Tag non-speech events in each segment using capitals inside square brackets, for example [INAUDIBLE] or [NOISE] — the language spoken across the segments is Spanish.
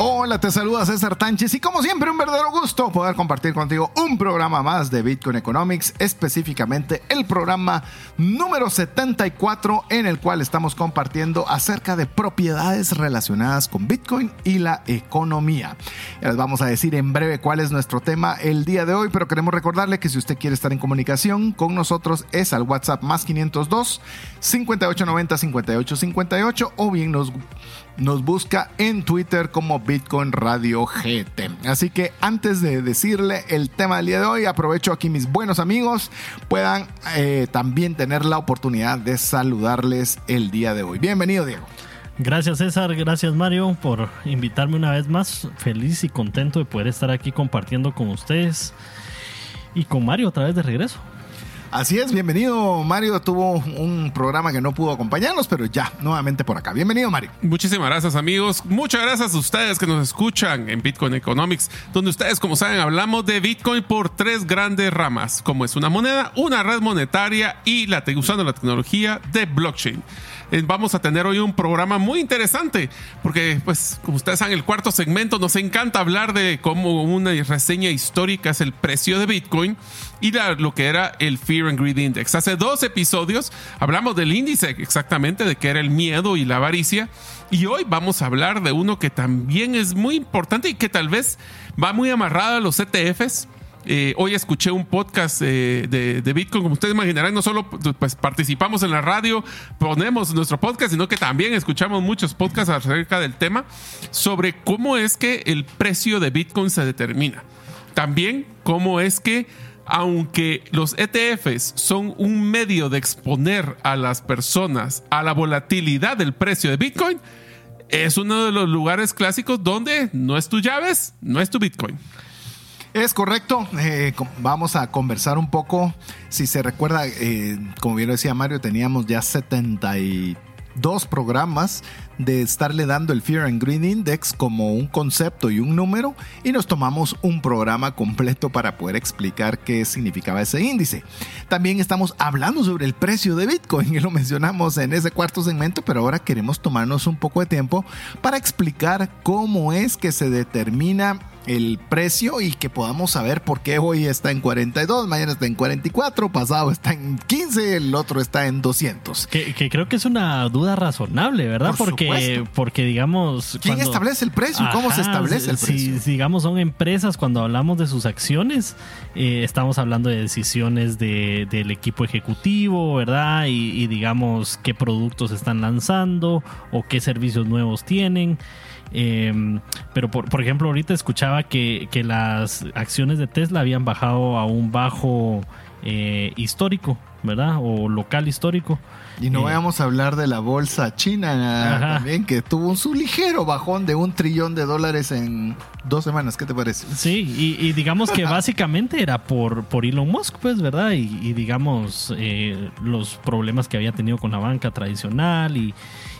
Hola, te saluda César Tánchez y como siempre un verdadero gusto poder compartir contigo un programa más de Bitcoin Economics, específicamente el programa número 74 en el cual estamos compartiendo acerca de propiedades relacionadas con Bitcoin y la economía. Ya les vamos a decir en breve cuál es nuestro tema el día de hoy, pero queremos recordarle que si usted quiere estar en comunicación con nosotros es al WhatsApp más 502 5890 5858 o bien nos nos busca en Twitter como Bitcoin Radio GT. Así que antes de decirle el tema del día de hoy, aprovecho aquí mis buenos amigos puedan eh, también tener la oportunidad de saludarles el día de hoy. Bienvenido, Diego. Gracias César, gracias Mario por invitarme una vez más. Feliz y contento de poder estar aquí compartiendo con ustedes y con Mario otra vez de regreso. Así es, bienvenido Mario. Tuvo un programa que no pudo acompañarnos, pero ya, nuevamente por acá. Bienvenido Mario. Muchísimas gracias amigos. Muchas gracias a ustedes que nos escuchan en Bitcoin Economics, donde ustedes, como saben, hablamos de Bitcoin por tres grandes ramas, como es una moneda, una red monetaria y la, usando la tecnología de blockchain. Eh, vamos a tener hoy un programa muy interesante, porque pues como ustedes saben, el cuarto segmento nos encanta hablar de cómo una reseña histórica es el precio de Bitcoin y lo que era el Fear and Greed Index. Hace dos episodios hablamos del índice exactamente, de qué era el miedo y la avaricia. Y hoy vamos a hablar de uno que también es muy importante y que tal vez va muy amarrado a los ETFs eh, hoy escuché un podcast de, Bitcoin, como ustedes imaginarán, no solo pues, participamos en la radio, ponemos nuestro podcast, sino que también escuchamos muchos podcasts acerca del tema sobre cómo es que el precio de Bitcoin se determina. También cómo es que aunque los ETFs son un medio de exponer a las personas a la volatilidad del precio de Bitcoin, es uno de los lugares clásicos donde no es tu llaves, no es tu Bitcoin. Es correcto. Eh, vamos a conversar un poco. Si se recuerda, eh, como bien lo decía Mario, teníamos ya 72 programas de estarle dando el Fear and Green Index como un concepto y un número y nos tomamos un programa completo para poder explicar qué significaba ese índice. También estamos hablando sobre el precio de Bitcoin [LAUGHS] y lo mencionamos en ese cuarto segmento, pero ahora queremos tomarnos un poco de tiempo para explicar cómo es que se determina el precio y que podamos saber por qué hoy está en 42, mañana está en 44, pasado está en 15, el otro está en 200. Que, creo que es una duda razonable, ¿verdad? porque, porque digamos... ¿Quién establece el precio? ¿Cómo se establece el precio? Si, digamos son empresas, cuando hablamos de sus acciones, eh, estamos hablando de decisiones de, del equipo ejecutivo, ¿verdad? Y, y digamos qué productos están lanzando o qué servicios nuevos tienen. Em, pero por, por, ejemplo, ahorita escuchaba que, que, las acciones de Tesla habían bajado a un bajo eh, histórico, ¿verdad? O local histórico. Y no eh, vayamos a hablar de la bolsa china también, que tuvo un su ligero bajón de un trillón de dólares en dos semanas. ¿Qué te parece? Sí, y, digamos que [LAUGHS] básicamente era por, por Elon Musk, pues, ¿verdad? Y, digamos eh, los problemas que había tenido con la banca tradicional y,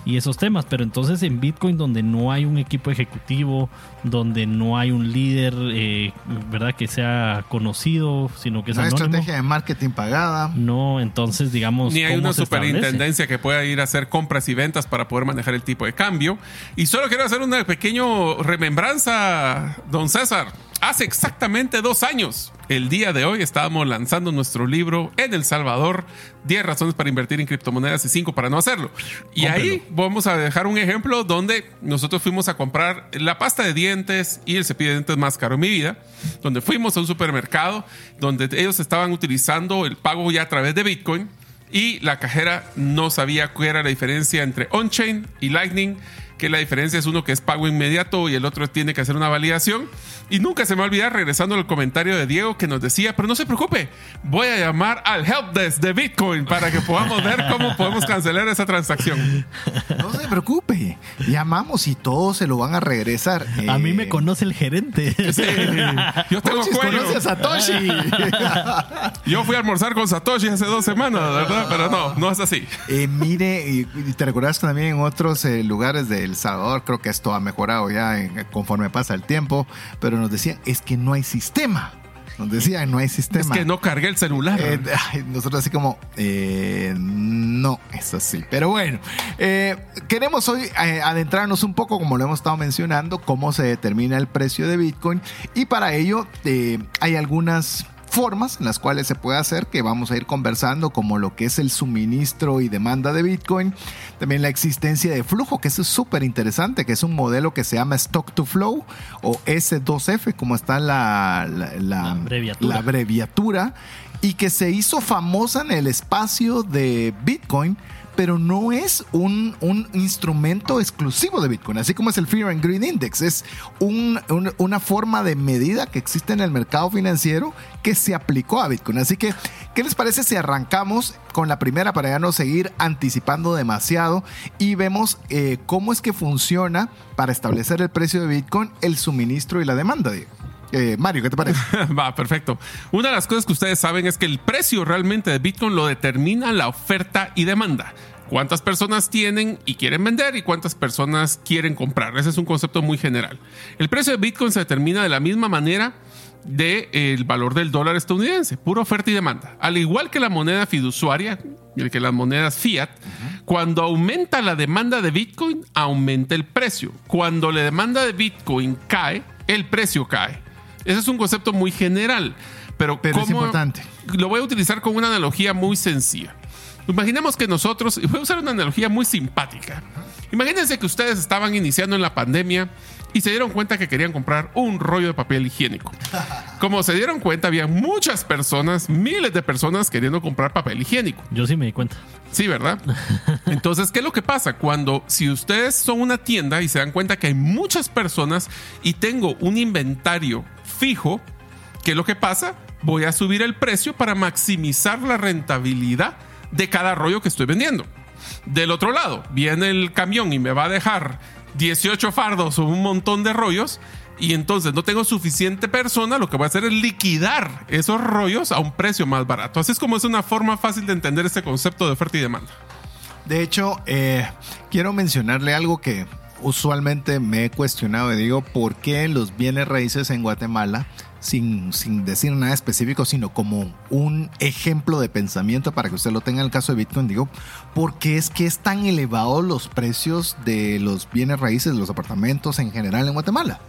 y esos temas. Pero entonces en Bitcoin, donde no hay un equipo ejecutivo, donde no hay un líder, eh, ¿verdad? Que sea conocido, sino que es No hay estrategia de marketing pagada. No, entonces, digamos. Ni hay una superintendencia que pueda ir a hacer compras y ventas para poder manejar el tipo de cambio. Y solo quiero hacer una pequeña remembranza, don César. Hace exactamente dos años, el día de hoy, estábamos lanzando nuestro libro en El Salvador, 10 razones para invertir en criptomonedas y 5 para no hacerlo. Y ahí vamos a dejar un ejemplo donde nosotros fuimos a comprar la pasta de dientes y el cepillo de dientes más caro en mi vida, donde fuimos a un supermercado, donde ellos estaban utilizando el pago ya a través de Bitcoin y la cajera no sabía cuál era la diferencia entre on-chain y Lightning que la diferencia es uno que es pago inmediato y el otro tiene que hacer una validación. Y nunca se me va a olvidar, regresando al comentario de Diego que nos decía, pero no se preocupe, voy a llamar al helpdesk de Bitcoin para que podamos ver cómo podemos cancelar esa transacción. [LAUGHS] No se preocupe, llamamos y todos se lo van a regresar. A mí Eh, me conoce el gerente. Sí, yo tengo cuello. conoce a Satoshi. [LAUGHS] Yo fui a almorzar con Satoshi hace dos semanas, ¿verdad? Pero no, no es así. Eh, mire, te recuerdas también en otros eh, lugares de El Salvador, creo que esto ha mejorado ya en- conforme pasa el tiempo, pero nos decían, es que no hay sistema. Nos decían, no hay sistema. Es que no cargué el celular. Eh, [LAUGHS] nosotros así como, eh, no, es así. Pero bueno, eh, queremos hoy adentrarnos un poco, como lo hemos estado mencionando, cómo se determina el precio de Bitcoin. Y para ello hay algunas formas en las cuales se puede hacer que vamos a ir conversando como lo que es el suministro y demanda de Bitcoin también la existencia de flujo que eso es súper interesante que es un modelo que se llama stock to flow o S2F como está la, la, la- La abreviatura. la abreviatura y que se hizo famosa en el espacio de Bitcoin, pero no es un, un instrumento exclusivo de Bitcoin, así como es el Fear and Greed Index, es un- un- una forma de medida que existe en el mercado financiero que se aplicó a Bitcoin. Así que, ¿qué les parece si arrancamos con la primera para ya no seguir anticipando demasiado y vemos eh, cómo es que funciona para establecer el precio de Bitcoin, el suministro y la demanda? Diego? Eh, Mario, ¿qué te parece? [LAUGHS] Va, perfecto. Una de las cosas que ustedes saben es que el precio realmente de Bitcoin lo determina la oferta y demanda. Cuántas personas tienen y quieren vender y cuántas personas quieren comprar. Ese es un concepto muy general. El precio de Bitcoin se determina de la misma manera del valor del dólar estadounidense, pura oferta y demanda. Al igual que la moneda fiduciaria, el que las monedas fiat, cuando aumenta la demanda de Bitcoin, aumenta el precio. Cuando la demanda de Bitcoin cae, el precio cae. Ese es un concepto muy general, pero, Pero es ¿cómo- importante. Lo voy a utilizar con una analogía muy sencilla. Imaginemos que nosotros, y voy a usar una analogía muy simpática. Imagínense que ustedes estaban iniciando en la pandemia y se dieron cuenta que querían comprar un rollo de papel higiénico. [LAUGHS] Como se dieron cuenta, había muchas personas, miles de personas queriendo comprar papel higiénico. Yo sí me di cuenta. Sí, ¿verdad? [LAUGHS] Entonces, ¿qué es lo que pasa? Cuando, si ustedes son una tienda y se dan cuenta que hay muchas personas y tengo un inventario fijo, ¿qué es lo que pasa? Voy a subir el precio para maximizar la rentabilidad de cada rollo que estoy vendiendo. Del otro lado, viene el camión y me va a dejar 18 fardos o un montón de rollos y entonces no tengo suficiente persona, lo que voy a hacer es liquidar esos rollos a un precio más barato. Así es como es una forma fácil de entender este concepto de oferta y demanda. De hecho, eh, quiero mencionarle algo que usualmente me he cuestionado y digo, ¿por qué los bienes raíces en Guatemala, sin, sin decir nada específico, sino como un ejemplo de pensamiento para que usted lo tenga en el caso de Bitcoin, digo, ¿por qué es que es tan elevados los precios de los bienes raíces, de los apartamentos en general en Guatemala?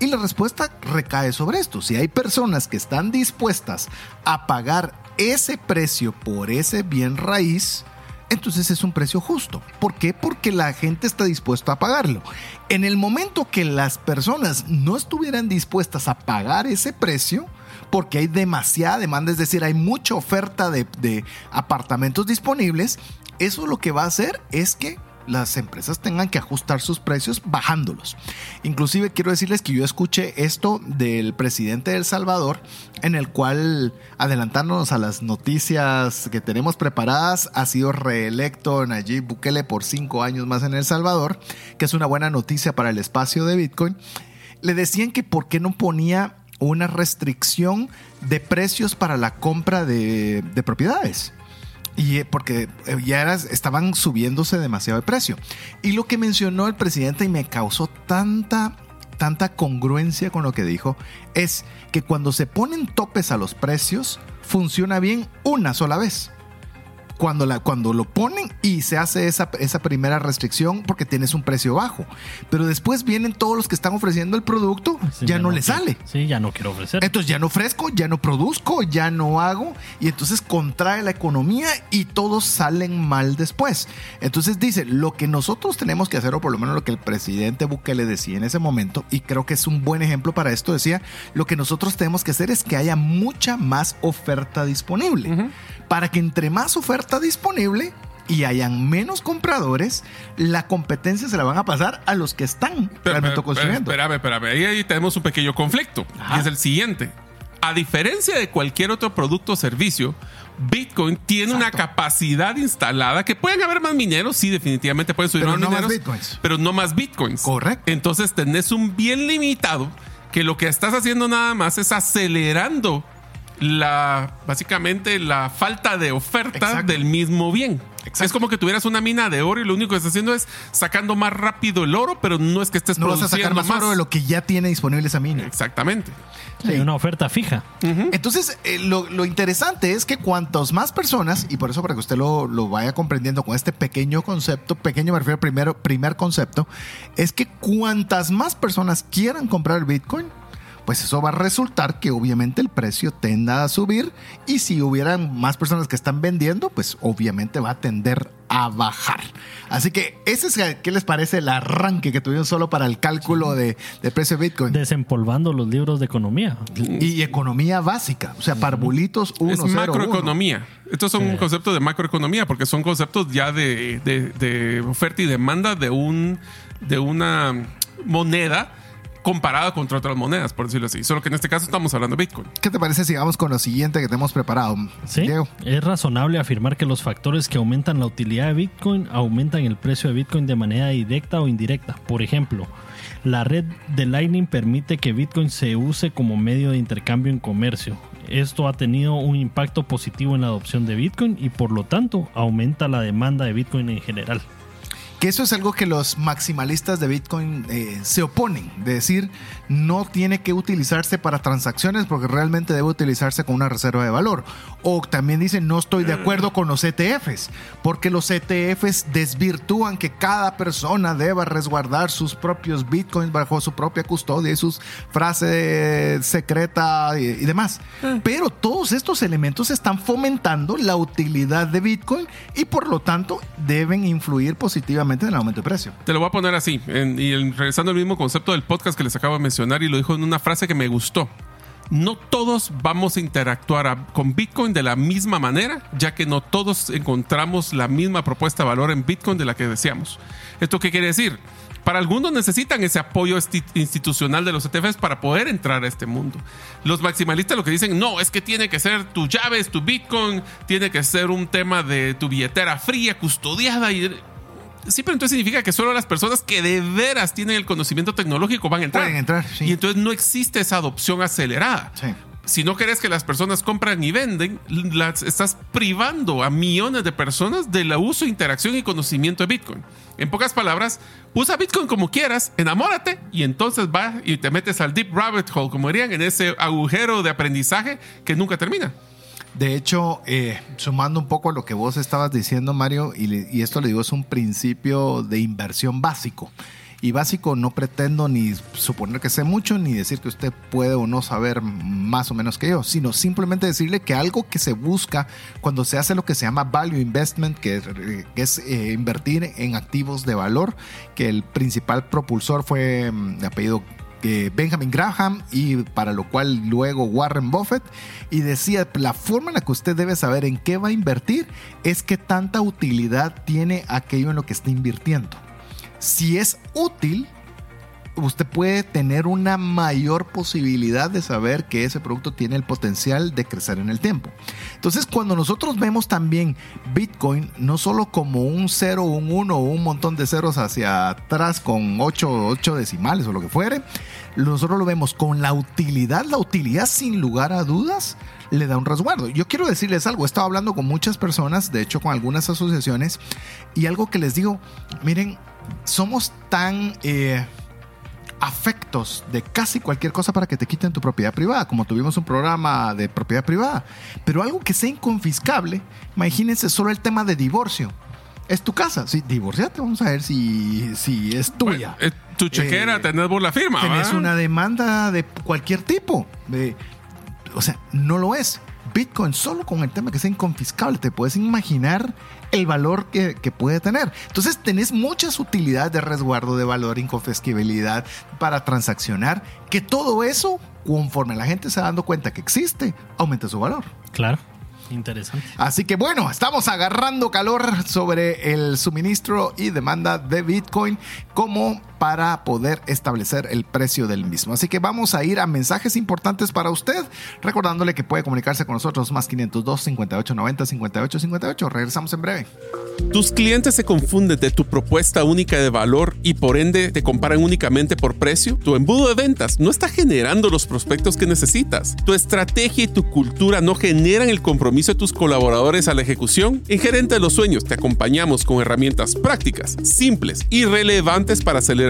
Y la respuesta recae sobre esto. Si hay personas que están dispuestas a pagar ese precio por ese bien raíz, entonces es un precio justo. ¿Por qué? Porque la gente está dispuesta a pagarlo. En el momento que las personas no estuvieran dispuestas a pagar ese precio, porque hay demasiada demanda, es decir, hay mucha oferta de, de apartamentos disponibles, eso lo que va a hacer es que las empresas tengan que ajustar sus precios bajándolos. Inclusive quiero decirles que yo escuché esto del presidente de El Salvador, en el cual, adelantándonos a las noticias que tenemos preparadas, ha sido reelecto Nayib Bukele por cinco años más en El Salvador, que es una buena noticia para el espacio de Bitcoin. Le decían que por qué no ponía una restricción de precios para la compra de, de propiedades. Y eh, porque eh, ya eras- estaban subiéndose demasiado de precio. Y lo que mencionó el presidente y me causó tanta, tanta congruencia con lo que dijo, es que cuando se ponen topes a los precios, funciona bien una sola vez. Cuando, la, cuando lo ponen y se hace esa, esa primera restricción porque tienes un precio bajo. Pero después vienen todos los que están ofreciendo el producto, Sí, ya, no, le quiero- sale. Sí, ya no quiero ofrecer. Entonces ya no ofrezco, ya no produzco, ya no hago y entonces contrae la economía y todos salen mal después. Entonces dice, lo que nosotros tenemos que hacer, o por lo menos lo que el presidente Bukele decía en ese momento, y creo que es un buen ejemplo para esto, decía, lo que nosotros tenemos que hacer es que haya mucha más oferta disponible. Para que entre más oferta disponible, y hayan menos compradores, la competencia se la van a pasar a los que están Pero, realmente pero, construyendo. Espérame, espérame. Ahí, ahí tenemos un pequeño conflicto. Ajá. Y es el siguiente. A diferencia de cualquier otro producto o servicio, Bitcoin tiene una capacidad instalada que pueden haber más mineros, sí, definitivamente pueden subir Pero más no más mineros, Bitcoins. pero no más Bitcoins. Correcto. Entonces tenés un bien limitado que lo que estás haciendo nada más es acelerando la básicamente la falta de oferta Exacto. del mismo bien. Exacto. Es como que tuvieras una mina de oro y lo único que estás haciendo es sacando más rápido el oro, pero no es que estés no vas a sacar más oro de lo que ya tiene disponible esa mina. Exactamente. Hay una oferta fija. Entonces, eh, lo, lo interesante es que cuantos más personas, y por eso para que usted lo, lo vaya comprendiendo con este pequeño concepto, pequeño me refiero al primero, primer concepto, es que cuantas más personas quieran comprar el Bitcoin, pues eso va a resultar que obviamente el precio tenda a subir y si hubieran más personas que están vendiendo, pues obviamente va a tender a bajar. Así que ese es, ¿qué les parece el arranque que tuvieron solo para el cálculo de, del precio de Bitcoin? Desempolvando los libros de economía. y economía básica, o sea, parvulitos 1, es macroeconomía. Estos son Sí. conceptos de macroeconomía porque son conceptos ya de, de- de oferta y demanda de un de una moneda comparada contra otras monedas, por decirlo así. Solo que en este caso estamos hablando de Bitcoin. ¿Qué te parece si vamos con lo siguiente que te hemos preparado? Sí, Diego? es razonable afirmar que los factores que aumentan la utilidad de Bitcoin aumentan el precio de Bitcoin de manera directa o indirecta. Por ejemplo, la red de Lightning permite que Bitcoin se use como medio de intercambio en comercio. Esto ha tenido un impacto positivo en la adopción de Bitcoin y por lo tanto aumenta la demanda de Bitcoin en general. Que eso es algo que los maximalistas de Bitcoin eh, se oponen, de decir, no tiene que utilizarse para transacciones porque realmente debe utilizarse con una reserva de valor. O también dicen, no estoy de acuerdo con los ETFs, porque los ETFs desvirtúan que cada persona deba resguardar sus propios Bitcoins bajo su propia custodia y sus frases secreta y, y demás. Pero todos estos elementos están fomentando la utilidad de Bitcoin y por lo tanto deben influir positivamente en el aumento de precio. Te lo voy a poner así, en- y en- regresando al mismo concepto del podcast que les acabo de mencionar, y lo dijo en una frase que me gustó. No todos vamos a interactuar con Bitcoin de la misma manera, ya que no todos encontramos la misma propuesta de valor en Bitcoin de la que deseamos. ¿Esto qué quiere decir? Para algunos necesitan ese apoyo institucional de los ETFs para poder entrar a este mundo. Los maximalistas lo que dicen, no, es que tiene que ser tu llave, es tu Bitcoin, tiene que ser un tema de tu billetera fría, custodiada y Sí, pero entonces significa que solo las personas que de veras tienen el conocimiento tecnológico van a entrar. Pueden entrar, sí. Y entonces no existe esa adopción acelerada. Sí. Si no querés que las personas compran y venden, las estás privando a millones de personas del uso, interacción y conocimiento de Bitcoin. En pocas palabras, usa Bitcoin como quieras, enamórate y entonces va y te metes al deep rabbit hole, como dirían, en ese agujero de aprendizaje que nunca termina. De hecho, eh, sumando un poco a lo que vos estabas diciendo, Mario, y, le- y esto le digo es un principio de inversión básico. Y básico no pretendo ni suponer que sé mucho, ni decir que usted puede o no saber más o menos que yo, sino simplemente decirle que algo que se busca cuando se hace lo que se llama value investment, que, es eh, invertir en activos de valor, que el principal propulsor fue mm, de apellido eh, Benjamin Graham y para lo cual luego Warren Buffett y decía la forma en la que usted debe saber en qué va a invertir es que tanta utilidad tiene aquello en lo que está invirtiendo. Si es útil, usted puede tener una mayor posibilidad de saber que ese producto tiene el potencial de crecer en el tiempo. Entonces, cuando nosotros vemos también Bitcoin, no solo como un 0, un 1 o un montón de ceros hacia atrás con 8, 8 decimales o lo que fuere, nosotros lo vemos con la utilidad. La utilidad, sin lugar a dudas, le da un resguardo. Yo quiero decirles algo, he estado hablando con muchas personas, de hecho con algunas asociaciones, y algo que les digo, miren, somos tan... eh, afectos de casi cualquier cosa para que te quiten tu propiedad privada, como tuvimos un programa de propiedad privada. Pero algo que sea inconfiscable, imagínense solo el tema de divorcio. Es tu casa, sí, divorciate, vamos a ver si, si es tuya. Bueno, eh, tu chequera, Eh, tenés vos la firma. Tenés una demanda de cualquier tipo. de- o sea, no lo es. Bitcoin, solo con el tema que sea inconfiscable, te puedes imaginar el valor que, que puede tener. Entonces, tenés muchas utilidades de resguardo de valor, inconfiscabilidad para transaccionar, que todo eso, conforme la gente se va dando cuenta que existe, aumenta su valor. Claro. Interesante. Así que bueno, estamos agarrando calor sobre el suministro y demanda de Bitcoin como para poder establecer el precio del mismo. Así que vamos a ir a mensajes importantes para usted, recordándole que puede comunicarse con nosotros más 502 5890 5858. Regresamos en breve. Tus clientes se confunden de tu propuesta única de valor y por ende te comparan únicamente por precio. Tu embudo de ventas no está generando los prospectos que necesitas. Tu estrategia y tu cultura no generan el compromiso de tus colaboradores a la ejecución. En Gerente de los Sueños te acompañamos con herramientas prácticas, simples y relevantes para acelerar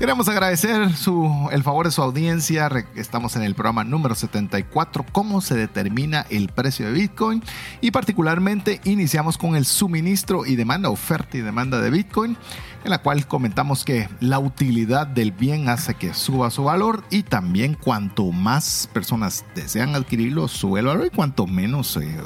Queremos agradecer el favor de su audiencia. Estamos en el programa número 74, cómo se determina el precio de Bitcoin. Y particularmente iniciamos con el suministro y demanda, oferta y demanda de Bitcoin en la cual comentamos que la utilidad del bien hace que suba su valor y también cuanto más personas desean adquirirlo, sube el valor y cuanto menos eh,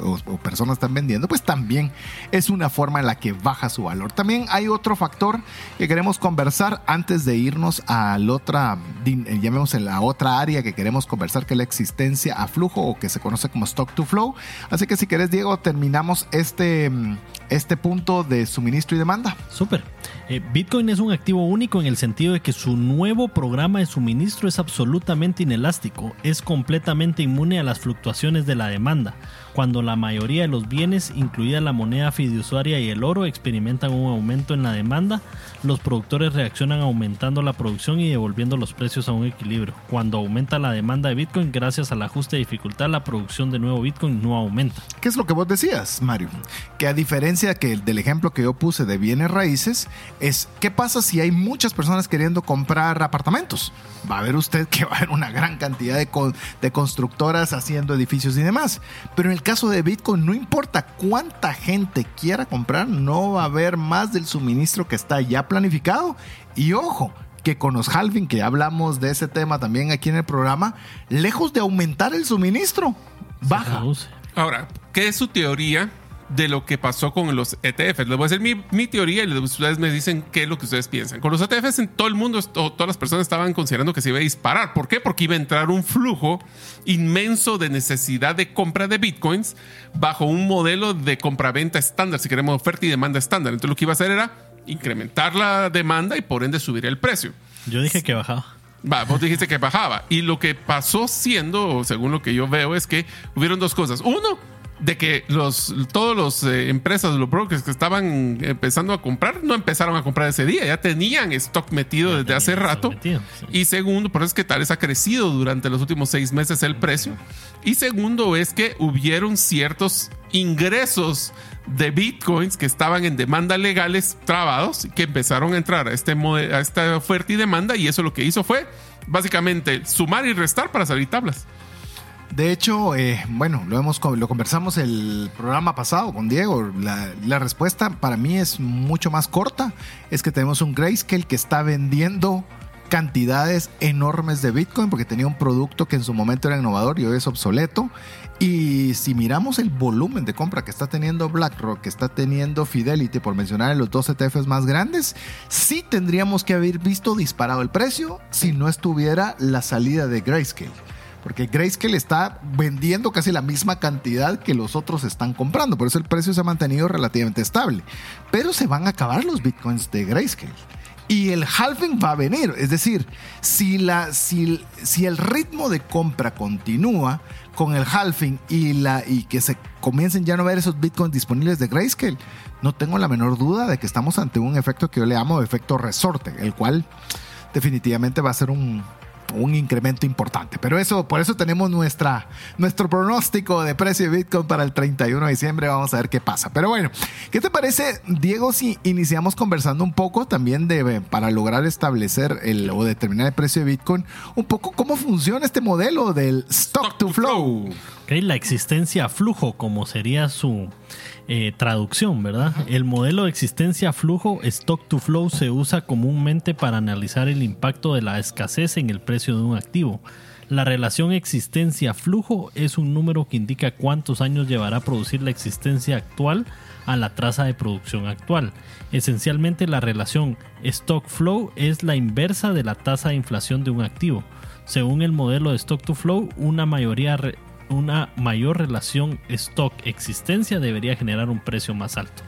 personas están vendiendo, pues también es una forma en la que baja su valor. También hay otro factor que queremos conversar antes de irnos a la otra, eh, llamemos la otra área que queremos conversar, que es la existencia a flujo o que se conoce como stock to flow. Así que si querés, Diego, terminamos este, mm, este punto de suministro y demanda. Súper. Eh, Bitcoin es un activo único en el sentido de que su nuevo programa de suministro es absolutamente inelástico, es completamente inmune a las fluctuaciones de la demanda cuando la mayoría de los bienes, incluida la moneda fiduciaria y el oro, experimentan un aumento en la demanda, los productores reaccionan aumentando la producción y devolviendo los precios a un equilibrio. Cuando aumenta la demanda de Bitcoin, gracias al ajuste de dificultad, la producción de nuevo Bitcoin no aumenta. ¿Qué es lo que vos decías, Mario? Que a diferencia que del ejemplo que yo puse de bienes raíces, es ¿qué pasa si hay muchas personas queriendo comprar apartamentos? Va a ver usted [LAUGHS] que va a haber una gran cantidad de, de constructoras haciendo edificios y demás. Pero en el caso de Bitcoin, no importa cuánta gente quiera comprar, no va a haber más del suministro que está ya planificado. Y ojo, que con los halving, que hablamos de ese tema también aquí en el programa, lejos de aumentar el suministro, baja. Ahora, ¿qué es su teoría de lo que pasó con los ETFs. Les voy a decir mi, teoría y ustedes me dicen qué es lo que ustedes piensan. Con los ETFs, en todo el mundo, todas las personas estaban considerando que se iba a disparar. ¿Por qué? Porque iba a entrar un flujo inmenso de necesidad de compra de bitcoins bajo un modelo de compra-venta estándar, si queremos oferta y demanda estándar. Entonces, lo que iba a hacer era incrementar la demanda y por ende subir el precio. Yo dije que bajaba. Va, vos dijiste que bajaba. Y lo que pasó siendo, según lo que yo veo, es que hubieron dos cosas. Uno, de que los todos los eh, empresas, los brokers que estaban empezando a comprar, no empezaron a comprar ese día, ya tenían stock metido desde hace rato. Y segundo, por eso es que tal vez ha crecido durante los últimos seis meses el precio. Y segundo es que hubieron ciertos ingresos de bitcoins que estaban en demanda legales trabados, que empezaron a entrar a, este a esta oferta y demanda, y eso lo que hizo fue básicamente sumar y restar para salir tablas. De hecho, eh, bueno, lo, hemos, lo conversamos el programa pasado con Diego. La, la, respuesta para mí es mucho más corta. Es que tenemos un Grayscale que está vendiendo cantidades enormes de Bitcoin porque tenía un producto que en su momento era innovador y hoy es obsoleto. Y si miramos el volumen de compra que está teniendo BlackRock, que está teniendo Fidelity, por mencionar los dos ETFs más grandes, sí tendríamos que haber visto disparado el precio si no estuviera la salida de Grayscale. Porque Grayscale está vendiendo casi la misma cantidad que los otros están comprando. Por eso el precio se ha mantenido relativamente estable. Pero se van a acabar los bitcoins de Grayscale. Y el halving va a venir. Es decir, si, la, si, si el ritmo de compra continúa con el halving y, la, y que se comiencen ya a no ver esos bitcoins disponibles de Grayscale, no tengo la menor duda de que estamos ante un efecto que yo le llamo efecto resorte, el cual definitivamente va a ser un, un incremento importante. Pero eso, por eso tenemos nuestra, nuestro pronóstico de precio de Bitcoin para el 31 de diciembre. Vamos a ver qué pasa. Pero bueno, ¿qué te parece, Diego, si iniciamos conversando un poco también de, para lograr establecer el, o determinar el precio de Bitcoin, un poco cómo funciona este modelo del stock, to flow? la existencia flujo, como sería su eh, traducción, ¿verdad? El modelo de existencia flujo stock to flow se usa comúnmente para analizar el impacto de la escasez en el precio de un activo. La relación existencia-flujo es un número que indica cuántos años llevará a producir la existencia actual a la tasa de producción actual. Esencialmente la relación stock-flow es la inversa de la tasa de inflación de un activo. Según el modelo de stock-to-flow, una mayoría una mayor relación stock-existencia debería generar un precio más alto.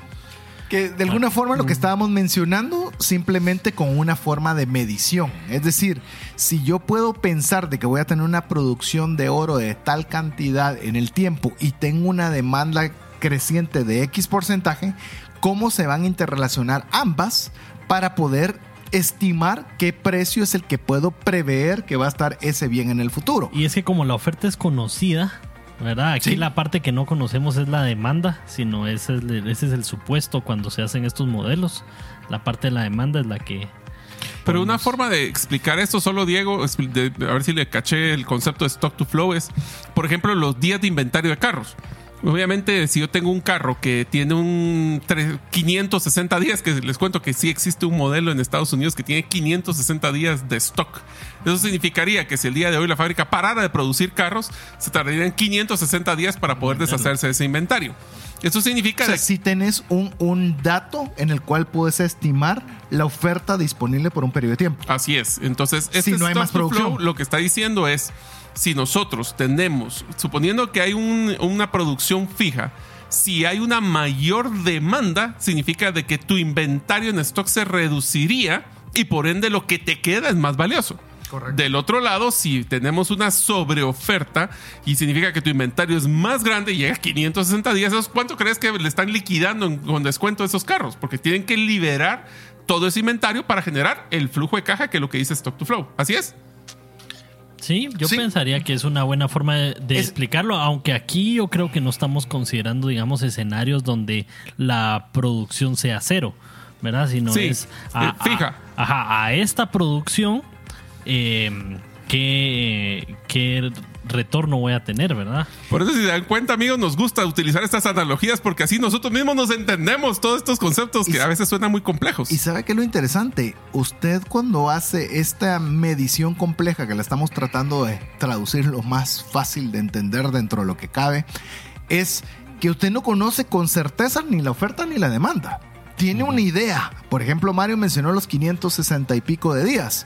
Que de alguna forma lo que estábamos mencionando, simplemente con una forma de medición. Es decir, si yo puedo pensar de que voy a tener una producción de oro de tal cantidad en el tiempo y tengo una demanda creciente de X porcentaje, ¿cómo se van a interrelacionar ambas para poder estimar qué precio es el que puedo prever que va a estar ese bien en el futuro. Y es que como la oferta es conocida, ¿verdad? Aquí la parte que no conocemos es la demanda, sino ese es, el, ese es el supuesto cuando se hacen estos modelos. La parte de la demanda es la que... Pero una forma de explicar esto solo, Diego, a ver si le caché el concepto de stock to flow es, por ejemplo, los días de inventario de carros. Obviamente, si yo tengo un carro que tiene un 560 días, que les cuento que sí existe un modelo en Estados Unidos que tiene 560 días de stock. Eso significaría que si el día de hoy la fábrica parara de producir carros, se tardarían 560 días para poder deshacerse de ese inventario. Eso significa... que si tenés un, un dato en el cual puedes estimar la oferta disponible por un periodo de tiempo. Así es. Entonces, este si no hay más producción. lo que está diciendo es si nosotros tenemos, suponiendo que hay una producción fija, si hay una mayor demanda, significa de que tu inventario en stock se reduciría y por ende lo que te queda es más valioso. Del otro lado, si tenemos una sobreoferta y significa que tu inventario es más grande y llega a 560 días, ¿cuánto crees que le están liquidando con descuento esos carros? Porque tienen que liberar todo ese inventario para generar el flujo de caja que es lo que dice Stock to Flow. Así es. Sí, yo pensaría que es una buena forma de, explicarlo, aunque aquí yo creo que no estamos considerando, digamos, escenarios donde la producción sea cero, ¿verdad? Sino es a, fija. a esta producción eh, que, que retorno voy a tener, ¿verdad? Por eso si se dan cuenta, amigos, nos gusta utilizar estas analogías porque así nosotros mismos nos entendemos todos estos conceptos que a veces suenan muy complejos. Y sabe que lo interesante, usted cuando hace esta medición compleja que la estamos tratando de traducir lo más fácil de entender dentro de lo que cabe, es que usted no conoce con certeza ni la oferta ni la demanda. Tiene una idea. Por ejemplo, Mario mencionó los 560 y pico de días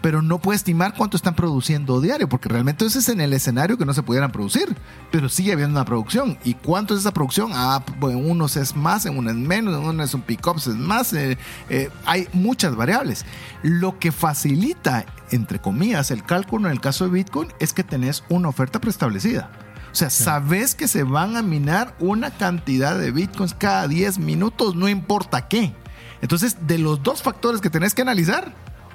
pero no puede estimar cuánto están produciendo diario, porque realmente ese es en el escenario que no se pudieran producir, pero sigue habiendo una producción. ¿Y cuánto es esa producción? Ah, pues en unos es más, en unos es menos, en unos es un pick-up, es más. Eh, eh, hay muchas variables. Lo que facilita, entre comillas, el cálculo en el caso de Bitcoin es que tenés una oferta preestablecida. O sea, sabes que se van a minar una cantidad de bitcoins cada 10 minutos, no importa qué. Entonces, de los dos factores que tenés que analizar,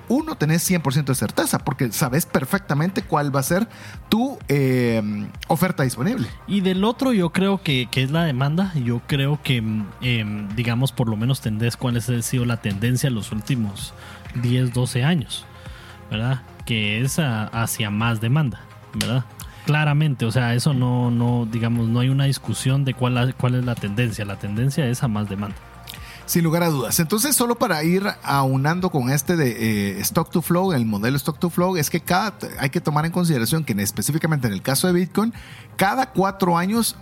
uno, tenés 100% de certeza porque sabes perfectamente cuál va a ser tu eh, oferta disponible. Y del otro, yo creo que, es la demanda. Yo creo que, mm, em, digamos, por lo menos tendés cuál ha sido la tendencia en los últimos 10, 12 años, ¿verdad? Que es hacia más demanda, ¿verdad? Claramente, o sea, eso no, no, digamos, no hay una discusión de cuál, cuál es la tendencia. La tendencia es a más demanda. Sin lugar a dudas. Entonces, solo para ir aunando con este de eh, Stock to Flow, el modelo Stock to Flow, es que cada, hay que tomar en consideración que específicamente en el caso de Bitcoin, cada cuatro años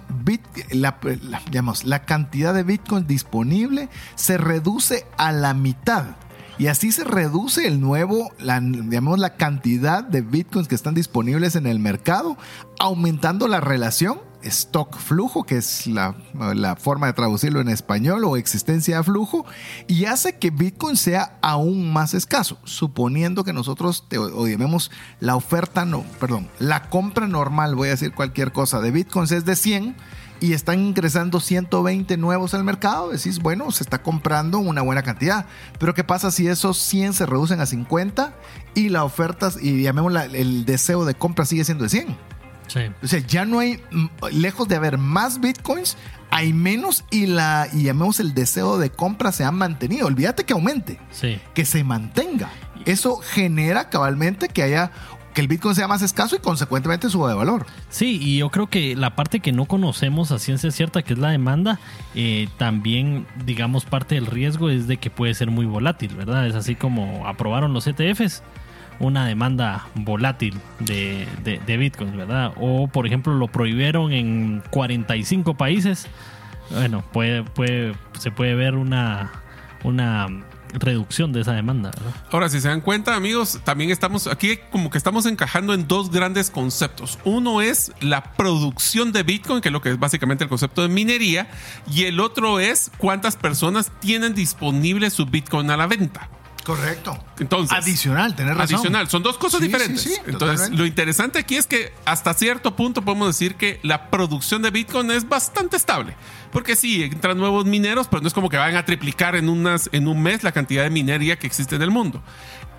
la, digamos, la cantidad de Bitcoin disponible se reduce a la mitad. Y así se reduce el nuevo, la, digamos, la cantidad de bitcoins que están disponibles en el mercado, aumentando la relación stock flujo, que es la, forma de traducirlo en español, o existencia de flujo, y hace que Bitcoin sea aún más escaso, suponiendo que nosotros te, o llamemos la oferta, no, perdón, la compra normal, voy a decir cualquier cosa, de Bitcoins es de 100 y están ingresando 120 nuevos al mercado, decís, bueno, se está comprando una buena cantidad. Pero ¿qué pasa si esos 100 se reducen a 50 y la oferta, y llamémosla, el deseo de compra sigue siendo de 100? Sí. O sea, ya no hay, lejos de haber más bitcoins, hay menos y la y llamemos el deseo de compra se ha mantenido. Olvídate que aumente, sí. que se mantenga. Eso genera cabalmente que haya que el Bitcoin sea más escaso y consecuentemente suba de valor. Sí, y yo creo que la parte que no conocemos a ciencia cierta, que es la demanda, eh, también, digamos, parte del riesgo es de que puede ser muy volátil, ¿verdad? Es así como aprobaron los ETFs, una demanda volátil de, de, Bitcoin, ¿verdad? O, por ejemplo, lo prohibieron en 45 países. Bueno, puede, puede, se puede ver una, una reducción de esa demanda. Ahora, si se dan cuenta, amigos, también estamos aquí como que estamos encajando en dos grandes conceptos. Uno es la producción de Bitcoin, que es lo que es básicamente el concepto de minería, y el otro es cuántas personas tienen disponible su Bitcoin a la venta. Correcto. Entonces, adicional, tener razón. Adicional, son dos cosas diferentes. Entonces, lo interesante aquí es que hasta cierto punto podemos decir que la producción de Bitcoin es bastante estable. Porque sí, entran nuevos mineros, pero no es como que vayan a triplicar en, unas, en un mes la cantidad de minería que existe en el mundo.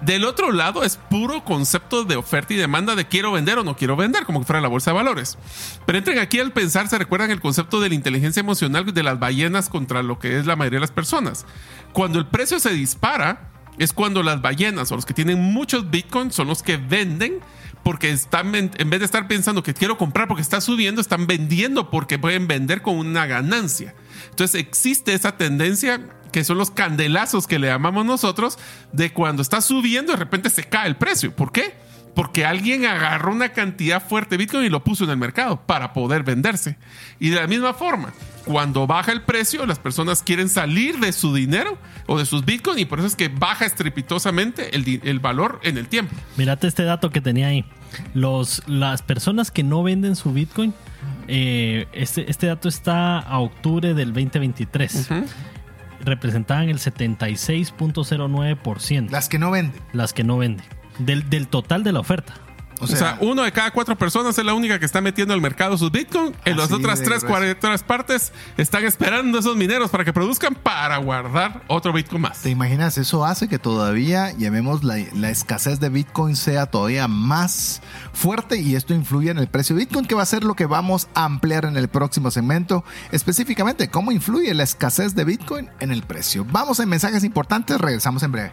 Del otro lado es puro concepto de oferta y demanda de quiero vender o no quiero vender, como que fuera la bolsa de valores. Pero entren aquí al pensar, se recuerdan el concepto de la inteligencia emocional de las ballenas contra lo que es la mayoría de las personas. Cuando el precio se dispara, es cuando las ballenas o los que tienen muchos bitcoins son los que venden porque están en vez de estar pensando que quiero comprar porque está subiendo, están vendiendo porque pueden vender con una ganancia. Entonces existe esa tendencia que son los candelazos que le llamamos nosotros de cuando está subiendo de repente se cae el precio. ¿Por qué? Porque alguien agarró una cantidad fuerte de Bitcoin y lo puso en el mercado para poder venderse. Y de la misma forma, cuando baja el precio, las personas quieren salir de su dinero o de sus Bitcoin y por eso es que baja estrepitosamente el, valor en el tiempo. Mirate este dato que tenía ahí. Los, las personas que no venden su Bitcoin, eh, este, este dato está a octubre del 2023. Representaban el 76.09%. Las que no venden. Las que no venden. Del, del total de la oferta. O sea, uno de cada cuatro personas es la única que está metiendo al mercado sus Bitcoin. En las otras tres, cuartas partes están esperando esos mineros para que produzcan para guardar otro Bitcoin más. ¿Te imaginas? Eso hace que todavía, llamemos la, la escasez de Bitcoin sea todavía más fuerte y esto influye en el precio de Bitcoin, que va a ser lo que vamos a ampliar en el próximo segmento. Específicamente, cómo influye la escasez de Bitcoin en el precio. Vamos a mensajes importantes, regresamos en breve.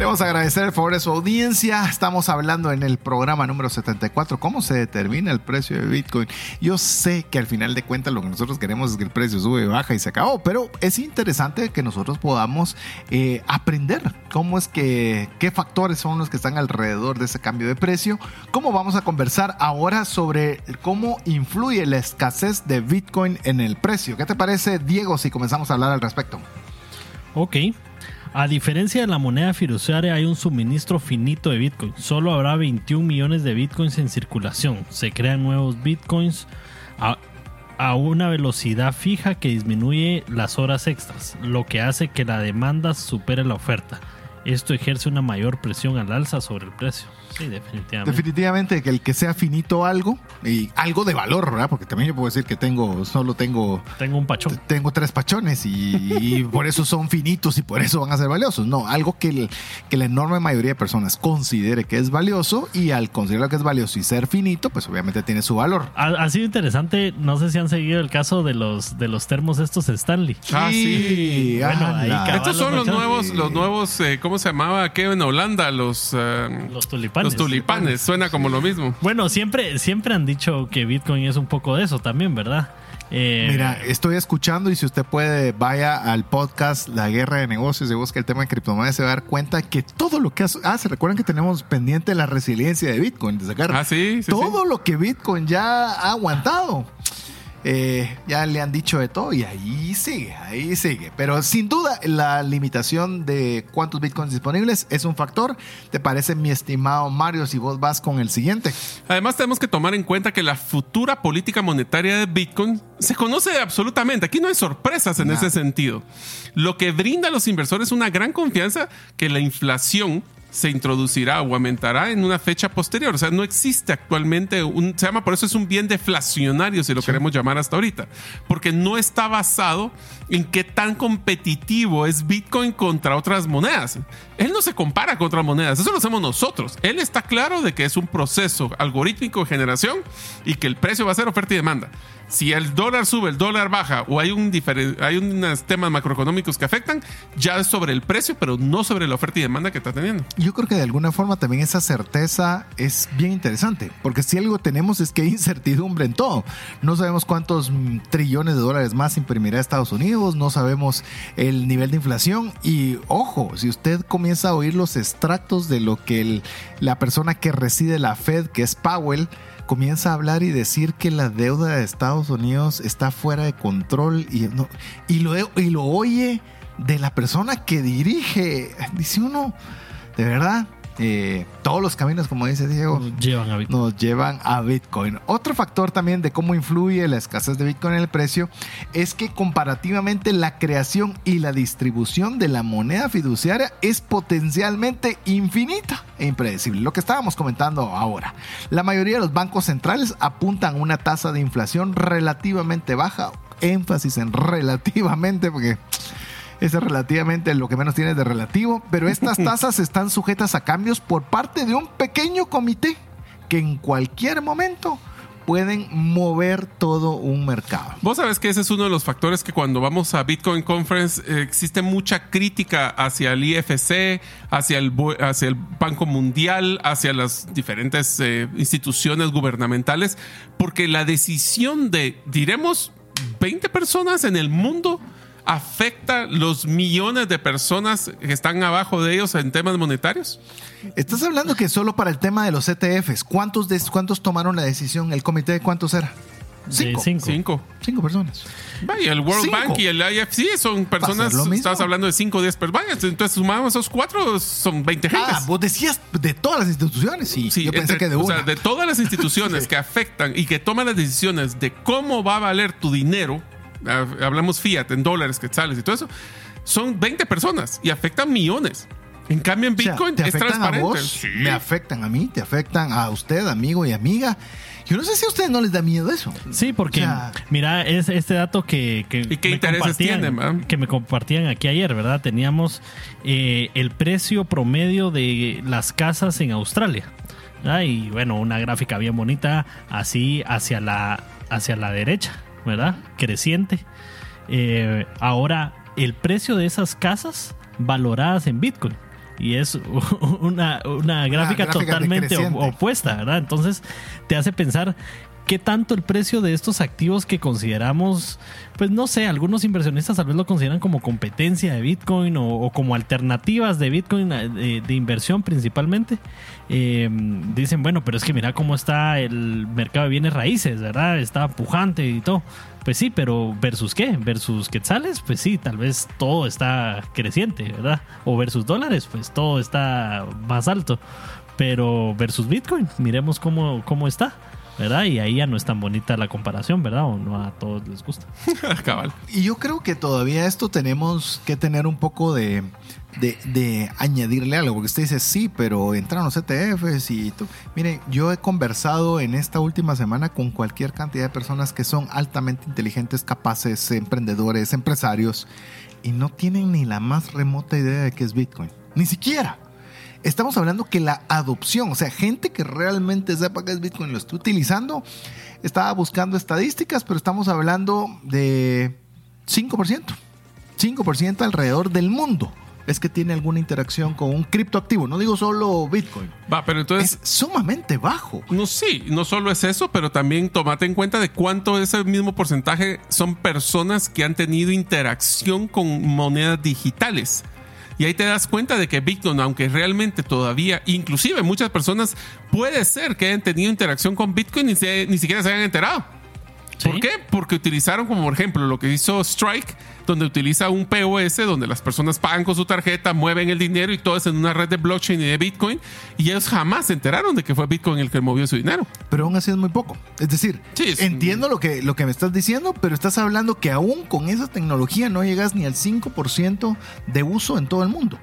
Queremos agradecer el favor de su audiencia. Estamos hablando en el programa número 74, cómo se determina el precio de Bitcoin. Yo sé que al final de cuentas lo que nosotros queremos es que el precio sube, baja y se acabó, pero es interesante que nosotros podamos eh, aprender cómo es que, qué factores son los que están alrededor de ese cambio de precio. Cómo vamos a conversar ahora sobre cómo influye la escasez de Bitcoin en el precio. ¿Qué te parece, Diego, si comenzamos a hablar al respecto? Ok. A diferencia de la moneda fiduciaria, hay un suministro finito de Bitcoin. Solo habrá 21 millones de Bitcoins en circulación. Se crean nuevos Bitcoins a, a una velocidad fija que disminuye las horas extras, lo que hace que la demanda supere la oferta. Esto ejerce una mayor presión al alza sobre el precio. Sí, definitivamente. Definitivamente que el que sea finito algo y algo de valor, ¿verdad? Porque también yo puedo decir que tengo, solo tengo, Tengo un pachón. tengo tres pachones y, y [LAUGHS] por eso son finitos y por eso van a ser valiosos. No, algo que, el- que la enorme mayoría de personas considere que es valioso y al considerar que es valioso y ser finito, pues obviamente tiene su valor. Ha, ha sido interesante, no sé si han seguido el caso de los de los termos estos Stanley. Ah, sí. Bueno, ahí. Estos son los los nuevos, Sí. los nuevos, eh, ¿cómo se llamaba? ¿Qué en Holanda? Los, eh, Los tulipanes. Los tulipanes. Suena como lo mismo. Bueno, siempre, siempre han dicho que Bitcoin es un poco de eso también, ¿verdad? Eh, Mira, estoy escuchando y si usted puede, vaya al podcast La Guerra de Negocios y busca el tema de criptomonedas, se va a dar cuenta que todo lo que hace, ah, se recuerdan que tenemos pendiente la resiliencia de Bitcoin, de sacar Ah, sí, sí, todo lo que Bitcoin ya ha aguantado. Eh, ya le han dicho de todo y ahí sigue, ahí sigue. Pero sin duda la limitación de cuántos bitcoins disponibles es un factor. ¿Te parece mi estimado Mario si vos vas con el siguiente? Además, tenemos que tomar en cuenta que la futura política monetaria de Bitcoin se conoce absolutamente. Aquí no hay sorpresas en Nada. ese sentido. Lo que brinda a los inversores una gran confianza que la inflación se introducirá o aumentará en una fecha posterior. O sea, no existe actualmente un, se llama por eso es un bien deflacionario, si lo queremos llamar hasta ahorita, porque no está basado en qué tan competitivo es Bitcoin contra otras monedas. Él no se compara con otras monedas, eso lo hacemos nosotros. Él está claro de que es un proceso algorítmico de generación y que el precio va a ser oferta y demanda. Si el dólar sube, el dólar baja o hay, un hay unos temas macroeconómicos que afectan, ya es sobre el precio, pero no sobre la oferta y demanda que está teniendo. Yo creo que de alguna forma también esa certeza es bien interesante, porque si algo tenemos es que hay incertidumbre en todo. No sabemos cuántos trillones de dólares más imprimirá Estados Unidos, no sabemos el nivel de inflación y ojo, si usted comienza a oír los extractos de lo que la persona que reside la Fed, que es Powell, comienza a hablar y decir que la deuda de Estados Unidos está fuera de control y, no- y, lo, y lo oye de la persona que dirige, dice uno, de verdad, eh, todos los caminos, como dice Diego, llevan a Bitcoin. nos llevan a Bitcoin. Otro factor también de cómo influye la escasez de Bitcoin en el precio es que comparativamente la creación y la distribución de la moneda fiduciaria es potencialmente infinita e impredecible. Lo que estábamos comentando ahora. La mayoría de los bancos centrales apuntan a una tasa de inflación relativamente baja. Énfasis en relativamente porque es relativamente lo que menos tiene de relativo, pero estas [LAUGHS] tasas están sujetas a cambios por parte de un pequeño comité que en cualquier momento pueden mover todo un mercado. Vos sabés que ese es uno de los factores que cuando vamos a Bitcoin Conference eh, existe mucha crítica hacia el IFC, hacia el, hacia el Banco Mundial, hacia las diferentes eh, instituciones gubernamentales, porque la decisión de, diremos, 20 personas en el mundo afecta los millones de personas que están abajo de ellos en temas monetarios. Estás hablando que solo para el tema de los ETFs, ¿cuántos, de, cuántos tomaron la decisión? ¿El comité de cuántos era? Cinco. cinco. Cinco. Cinco personas. Vaya, el World Cinco. Bank y el IFC son personas, estás hablando de 5 o 10 personas, entonces sumamos esos cuatro, son 20 gentes. Ah, vos decías de todas las instituciones. Sí, Sí, yo pensé entre- que de o una. sea, de todas las instituciones [LAUGHS] que afectan y que toman las decisiones de cómo va a valer tu dinero, ah, hablamos fiat en dólares, quetzales y todo eso, son 20 personas y afectan millones. En cambio, en O sea, Bitcoin ¿te es afectan transparente. a vos? Sí. Me afectan a mí, te afectan a usted, amigo y amiga. Yo no sé si a ustedes no les da miedo eso. Sí, porque O sea, mira, es este dato que, que ¿Y qué me intereses va? que me compartían aquí ayer, ¿verdad? Teníamos eh, el precio promedio de las casas en Australia. ¿verdad? Y bueno, una gráfica bien bonita, así hacia la, hacia la derecha, ¿verdad? Creciente. Eh, ahora, el precio de esas casas valoradas en Bitcoin. Y es [LAUGHS] una, una gráfica gráfica totalmente opuesta, ¿verdad? Entonces te hace pensar qué tanto el precio de estos activos que consideramos, pues no sé, algunos inversionistas tal vez lo consideran como competencia de Bitcoin o, como alternativas de Bitcoin eh, de, de inversión principalmente. Eh, dicen, bueno, pero es que mira cómo está el mercado de bienes raíces, ¿verdad? Está pujante y todo. Pues sí, pero ¿versus qué? ¿Versus quetzales? Pues sí, tal vez todo está creciente, ¿verdad? O versus dólares, pues todo está más alto. Pero versus Bitcoin, miremos cómo, cómo está, ¿verdad? Y ahí ya no es tan bonita la comparación, ¿verdad? O no a todos les gusta. [LAUGHS] Cabal. Y yo creo que todavía esto tenemos que tener un poco de, de, de añadirle algo, porque usted dice, sí, pero entran los ETFs y tú. Mire, yo he conversado en esta última semana con cualquier cantidad de personas que son altamente inteligentes, capaces, emprendedores, empresarios, y no tienen ni la más remota idea de qué es Bitcoin. Ni siquiera. Estamos hablando que la adopción, o sea, gente que realmente sepa qué es Bitcoin lo está utilizando, estaba buscando estadísticas, pero estamos hablando de 5%. 5% alrededor del mundo es que tiene alguna interacción con un criptoactivo. No digo solo Bitcoin. Va, pero entonces. Es sumamente bajo. No, sí, no solo es eso, pero también tomate en cuenta de cuánto ese mismo porcentaje son personas que han tenido interacción con monedas digitales. Y ahí te das cuenta de que Bitcoin, aunque realmente todavía, inclusive muchas personas, puede ser que hayan tenido interacción con Bitcoin y se- ni siquiera se hayan enterado. ¿Por qué? Porque utilizaron como por ejemplo lo que hizo Strike, donde utiliza un POS, donde las personas pagan con su tarjeta, mueven el dinero y todo es en una red de blockchain y de Bitcoin. Y ellos jamás se enteraron de que fue Bitcoin el que movió su dinero. Pero aún así es muy poco. Es decir, Sí, es- entiendo lo que, lo que me estás diciendo, pero estás hablando que aún con esa tecnología no llegas ni al 5% de uso en todo el mundo.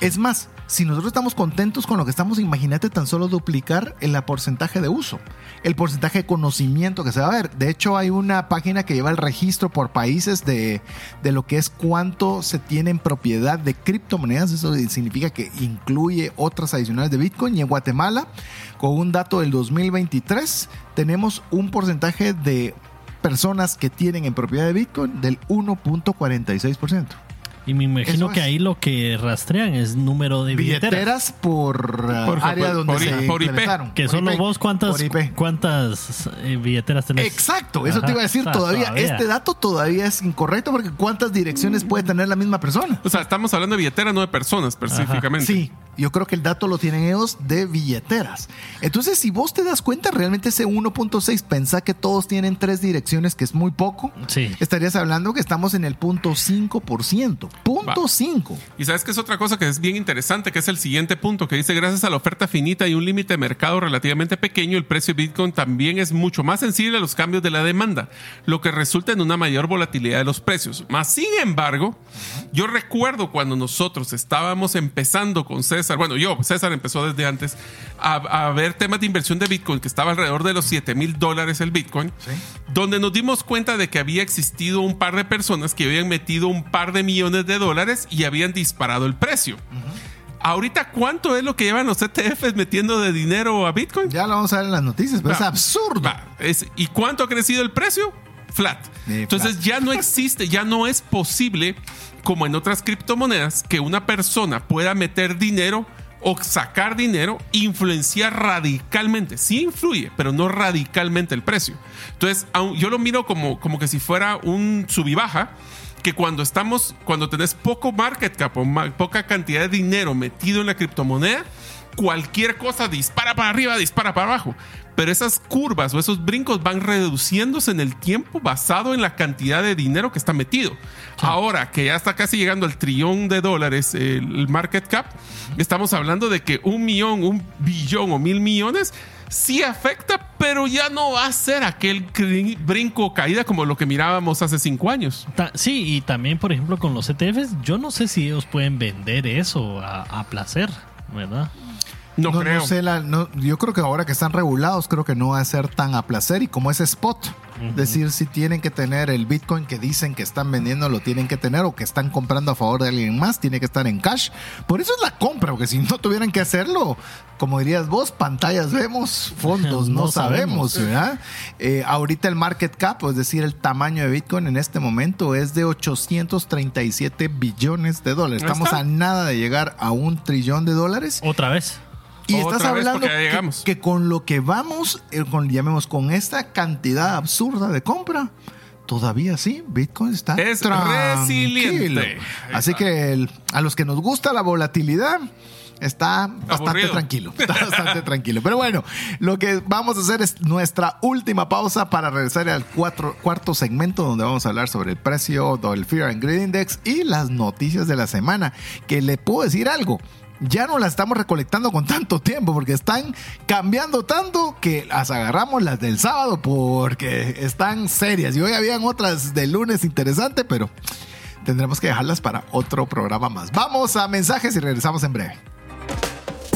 Es más, si nosotros estamos contentos con lo que estamos, imagínate tan solo duplicar el porcentaje de uso, el porcentaje de conocimiento que se va a ver. De hecho, hay una página que lleva el registro por países de, de lo que es cuánto se tiene en propiedad de criptomonedas. Eso significa que incluye otras adicionales de Bitcoin. Y en Guatemala, con un dato del 2023, tenemos un porcentaje de personas que tienen en propiedad de Bitcoin del 1.46%. Y me imagino Eso que es. ahí lo que rastrean es número de billeteras. Billeteras por, uh, Por- área por- donde por- se por IP. Que Por solo IP. vos cuántas, cuántas eh, billeteras tenés. Exacto, eso Ajá, te iba a decir o sea, todavía. Este dato todavía es incorrecto porque ¿cuántas direcciones puede tener la misma persona? O sea, estamos hablando de billetera, no de personas específicamente. Sí, yo creo que el dato lo tienen ellos de billeteras. Entonces, si vos te das cuenta, realmente ese 1.6, pensá que todos tienen tres direcciones, que es muy poco. Sí. Estarías hablando que estamos en el punto 5%. Punto Va. 5. Y sabes que es otra cosa que es bien interesante, que es el siguiente punto, que dice, gracias a la oferta finita y un límite de mercado relativamente pequeño, el precio de Bitcoin también es mucho más sensible a los cambios de la demanda, lo que resulta en una mayor volatilidad de los precios. Más sin embargo, yo recuerdo cuando nosotros estábamos empezando con César, bueno, yo, César empezó desde antes, a, a ver temas de inversión de Bitcoin, que estaba alrededor de los 7 mil dólares el Bitcoin, donde nos dimos cuenta de que había existido un par de personas que habían metido un par de millones de dólares y habían disparado el precio. Ahorita, ¿cuánto es lo que llevan los ETFs metiendo de dinero a Bitcoin? Ya lo vamos a ver en las noticias, pero es absurdo. es- ¿Y cuánto ha crecido el precio? Flat. Eh, Entonces flat. ya no existe, ya no es posible, como en otras criptomonedas, que una persona pueda meter dinero o sacar dinero, influenciar radicalmente. Sí influye, pero no radicalmente el precio. Entonces, yo lo miro como, como que si fuera un sub baja, que cuando estamos, cuando tenés poco market cap o poca cantidad de dinero metido en la criptomoneda, cualquier cosa dispara para arriba, dispara para abajo. Pero esas curvas o esos brincos van reduciéndose en el tiempo basado en la cantidad de dinero que está metido. Ahora que ya está casi llegando al trillón de dólares el el market cap, estamos hablando de que un millón, un billón o mil millones sí afecta, pero ya no va a ser aquel brinco o caída como lo que mirábamos hace cinco años. Sí, y también, por ejemplo, con los ETFs, yo no sé si ellos pueden vender eso a, a placer, ¿verdad? No, No, creo. no sé, la- no, yo creo que ahora que están regulados, creo que no va a ser tan a placer y como es spot. Decir si tienen que tener el Bitcoin que dicen que están vendiendo, lo tienen que tener o que están comprando a favor de alguien más, tiene que estar en cash. Por eso es la compra, porque si no tuvieran que hacerlo, como dirías vos, pantallas vemos, fondos [LAUGHS] no, sabemos, sabemos. ¿verdad? Eh, ahorita el market cap, es decir, el tamaño de Bitcoin en este momento es de 837 billones de dólares. Estamos a nada de llegar a un trillón de dólares. Otra vez. Y Otra estás hablando que, que con lo que vamos, eh, con, llamemos, con esta cantidad absurda de compra, todavía sí, Bitcoin está Es resiliente. Así que el- a los que nos gusta la volatilidad, está bastante Aburrido. tranquilo. [LAUGHS] Está bastante tranquilo. Pero bueno, lo que vamos a hacer es nuestra última pausa para regresar al cuatro- cuarto segmento donde vamos a hablar sobre el precio del Fear and Greed Index y las noticias de la semana. Que le puedo decir algo. Ya no las estamos recolectando con tanto tiempo porque están cambiando tanto que las agarramos las del sábado porque están serias. Y hoy habían otras del lunes interesantes, pero tendremos que dejarlas para otro programa más. Vamos a mensajes y regresamos en breve.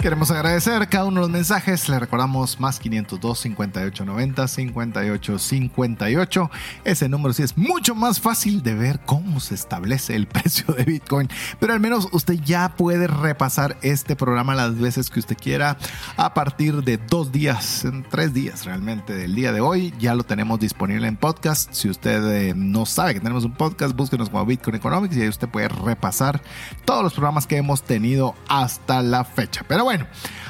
Queremos agradecer cada uno de los mensajes. Le recordamos más 502 58 90 58 58. Ese número sí es mucho más fácil de ver cómo se establece el [LAUGHS] precio de Bitcoin. Pero al menos usted ya puede repasar este programa las veces que usted quiera a partir de dos días, en tres días realmente del día de hoy. Ya lo tenemos disponible en podcast. Si usted eh, no sabe que tenemos un podcast, búsquenos como Bitcoin Economics y ahí usted puede repasar todos los programas que hemos tenido hasta la fecha. Pero bueno,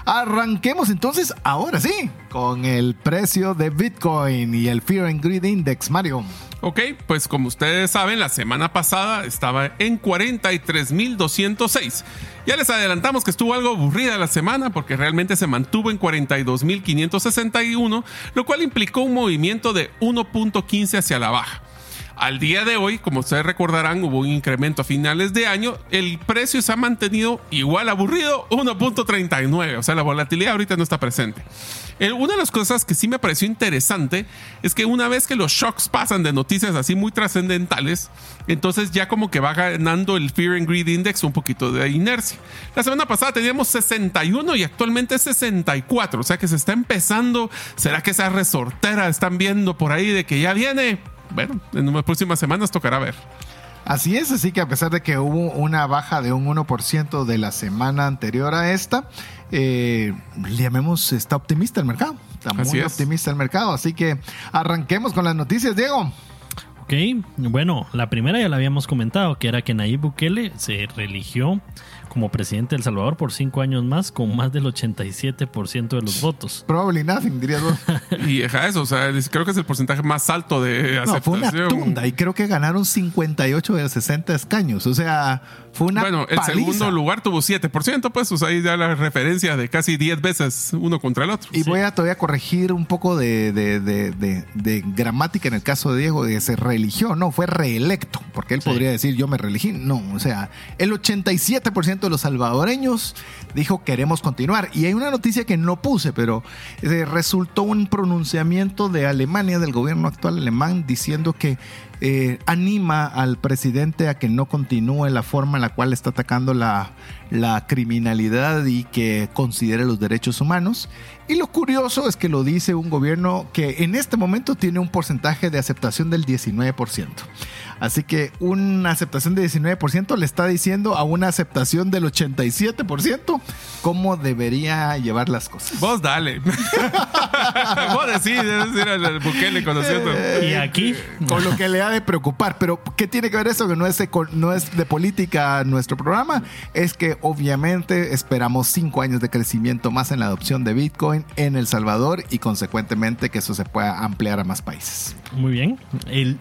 arranquemos entonces ahora sí con el precio de Bitcoin y el Fear and Greed Index, Mario. Ok, pues como ustedes saben, la semana pasada estaba en 43.206. Ya les adelantamos que estuvo algo aburrida la semana porque realmente se mantuvo en 42.561, lo cual implicó un movimiento de 1.15 hacia la baja. Al día de hoy, como ustedes recordarán, hubo un incremento a finales de año. El precio se ha mantenido igual aburrido, 1.39. O sea, la volatilidad ahorita no está presente. Una de las cosas que sí me pareció interesante es que una vez que los shocks pasan de noticias así muy trascendentales, entonces ya como que va ganando el Fear and Greed Index un poquito de inercia. La semana pasada teníamos 61 y actualmente es 64. O sea que se está empezando. ¿Será que esa resortera están viendo por ahí de que ya viene? Bueno, en las próximas semanas tocará ver. Así es, así que a pesar de que hubo una baja de un 1% de la semana anterior a esta, eh, llamemos, está optimista el mercado. Está Así muy es. optimista el mercado. Así que arranquemos con las noticias, Diego. Ok, bueno, la primera ya la habíamos comentado, que era que Nayib Bukele se religió como presidente de El Salvador por cinco años más con más del 87% de los votos. Probably nothing, dirías [LAUGHS] vos. Y deja eso, o sea, creo que es el porcentaje más alto de No, fue una aceptación. tunda y creo que ganaron 58 de 60 escaños. O sea, fue una bueno, el paliza. segundo lugar tuvo 7%, pues, o sea, ahí ya la referencia de casi 10 veces uno contra el otro. Y voy a todavía corregir un poco de, de- de- de- de gramática en el caso de Diego, de que se reeligió, no, fue reelecto, porque él Sí. podría decir yo me reelegí. No, o sea, el 87% de los salvadoreños dijo queremos continuar. Y hay una noticia que no puse, pero eh, resultó un pronunciamiento de Alemania, del gobierno actual alemán, diciendo que eh, anima al presidente a que no continúe la forma en la cual está atacando la, la criminalidad y que considere los derechos humanos. Y lo curioso es que lo dice un gobierno que en este momento tiene un porcentaje de aceptación del 19%. Así que una aceptación de 19% le está diciendo a una aceptación del 87%, cómo debería llevar las cosas. Vos dale. [LAUGHS] Vos decís, debes decir al Bukele conociendo. Y aquí, Con lo que le ha de preocupar. Pero, ¿qué tiene que ver eso? Que no es de, co- no es de política nuestro programa. Es que obviamente esperamos cinco años de crecimiento más en la adopción de Bitcoin en El Salvador y consecuentemente que eso se pueda ampliar a más países. muy bien. El,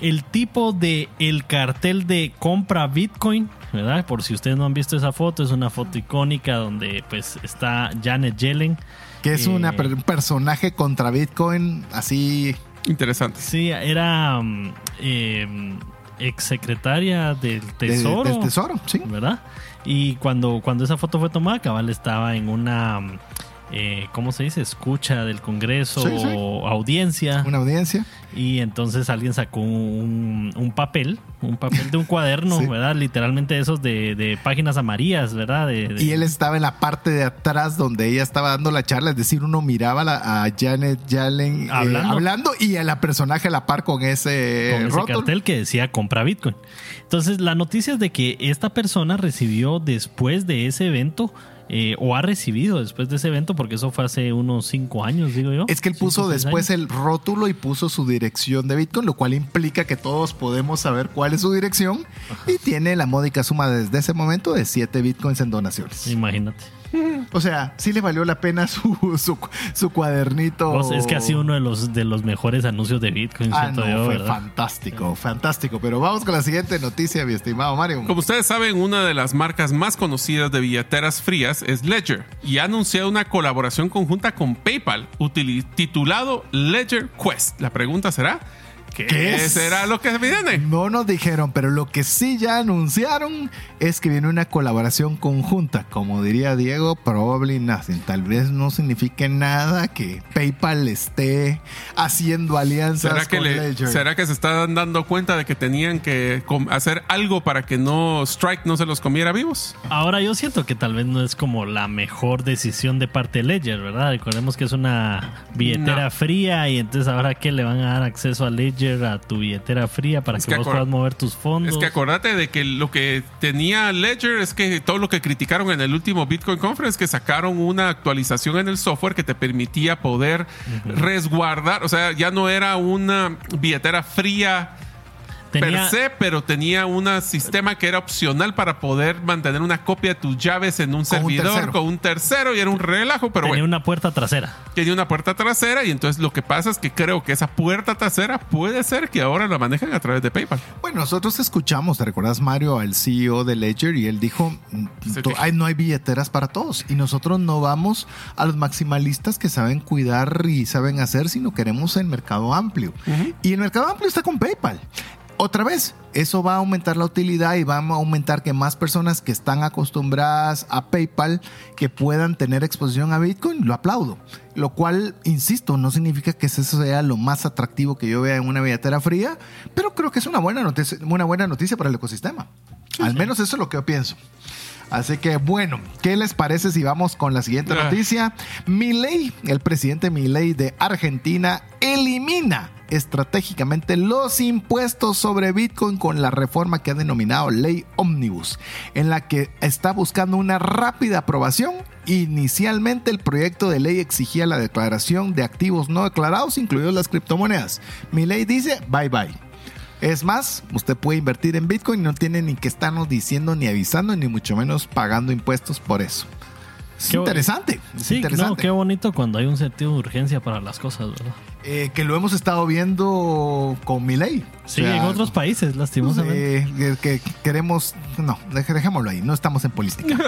el tipo de el cartel de compra Bitcoin, ¿verdad? Por si ustedes no han visto esa foto, es una foto icónica donde pues está Janet Yellen. Que es Eh, una un personaje contra Bitcoin así. Interesante. Sí, era eh, exsecretaria del de- Tesoro. del tesoro, sí. ¿verdad? Y cuando, cuando esa foto fue tomada, Cabal estaba en una, mm, eh, ¿cómo se dice? Escucha del Congreso Sí, sí. o audiencia. Una audiencia. Y entonces alguien sacó un, un papel, un papel de un cuaderno, [LAUGHS] Sí. ¿verdad? Literalmente esos de, de páginas amarillas, ¿verdad? De, de- Y él estaba en la parte de atrás donde ella estaba dando la charla, es decir, uno miraba a, la- a Janet Yellen eh, Hablando. hablando y a la personaje a la par con ese, con ese cartel que decía compra Bitcoin. Entonces, la noticia es de que esta persona recibió después de ese evento, eh, o ha recibido después de ese evento, porque eso fue hace unos cinco años, digo yo. Es que él puso después el rótulo y puso su dirección de Bitcoin, lo cual implica que todos podemos saber cuál es su dirección y tiene la módica suma desde ese momento de 7 Bitcoins en donaciones. Imagínate. O sea, sí le valió la pena su, su, su cuadernito. Es que ha sido uno de los, de los mejores anuncios de Bitcoin, Ah, no, yo, fue ¿verdad? fantástico, fantástico. Pero vamos con la siguiente noticia, mi estimado Mario. Como ustedes saben, una de las marcas más conocidas de billeteras frías es Ledger y ha anunciado una colaboración conjunta con PayPal titulado Ledger Quest. La pregunta será, ¿qué, ¿Qué es? será lo que viene? No nos dijeron, pero lo que sí ya anunciaron es que viene una colaboración conjunta. Como diría Diego, probably nothing. Tal vez no signifique nada que PayPal esté haciendo alianzas ¿Será que, con le- Ledger. ¿Será que se están dando cuenta de que tenían que hacer algo para que no Strike no se los comiera vivos? Ahora yo siento que tal vez no es como la mejor decisión de parte de Ledger, ¿verdad? Recordemos que es una billetera No. fría y entonces ahora que le van a dar acceso a Ledger a tu billetera fría para Es que, que vos puedas mover tus fondos. Es que acordate de que lo que tenía Ledger es que todo lo que criticaron en el último Bitcoin Conference, que sacaron una actualización en el software que te permitía poder resguardar, o sea, ya no era una billetera fría tenía, per se, pero tenía un sistema que era opcional para poder mantener una copia de tus llaves en un Con un servidor tercero. con un tercero y era un relajo, pero tenía bueno, una puerta trasera. tenía una puerta trasera y entonces lo que pasa es que creo que esa puerta trasera puede ser que ahora la manejen a través de PayPal. Bueno, nosotros escuchamos, ¿te recuerdas, Mario, al CEO de Ledger? Y él dijo, mm, Se to- te- "Ay, no hay billeteras para todos. Y nosotros no vamos a los maximalistas que saben cuidar y saben hacer, sino queremos el mercado amplio. Y el mercado amplio está con PayPal. Otra vez, eso va a aumentar la utilidad y va a aumentar que más personas que están acostumbradas a PayPal que puedan tener exposición a Bitcoin, lo aplaudo. Lo cual, insisto, no significa que eso sea lo más atractivo que yo vea en una billetera fría, pero creo que es una buena noticia, una buena noticia para el ecosistema. Al menos eso es lo que yo pienso. Así que bueno, ¿qué les parece si vamos con la siguiente Ah. noticia? Milei, el presidente Milei de Argentina, elimina estratégicamente los impuestos sobre Bitcoin con la reforma que ha denominado Ley Omnibus, en la que está buscando una rápida aprobación. Inicialmente el proyecto de ley exigía la declaración de activos no declarados, incluidos las criptomonedas. Milei dice bye bye. Es más, usted puede invertir en Bitcoin y no tiene ni que estarnos diciendo ni avisando, ni mucho menos pagando impuestos por eso. Es Qué interesante. es Sí, no, qué bonito cuando hay un sentido de urgencia para las cosas, ¿verdad? Eh, que lo hemos estado viendo con mi ley. Sí, en otros países, lastimosamente. Eh, que, que queremos. No, dejémoslo ahí. No estamos en política.